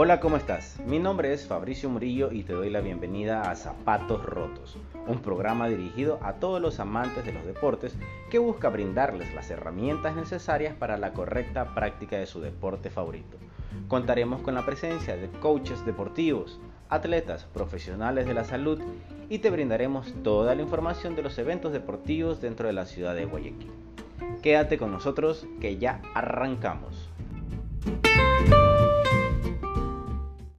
Hola, ¿cómo estás? Mi nombre es Fabricio Murillo y te doy la bienvenida a Zapatos Rotos, un programa dirigido a todos los amantes de los deportes que busca brindarles las herramientas necesarias para la correcta práctica de su deporte favorito. Contaremos con la presencia de coaches deportivos, atletas, profesionales de la salud y te brindaremos toda la información de los eventos deportivos dentro de la ciudad de Guayaquil. Quédate con nosotros que ya arrancamos.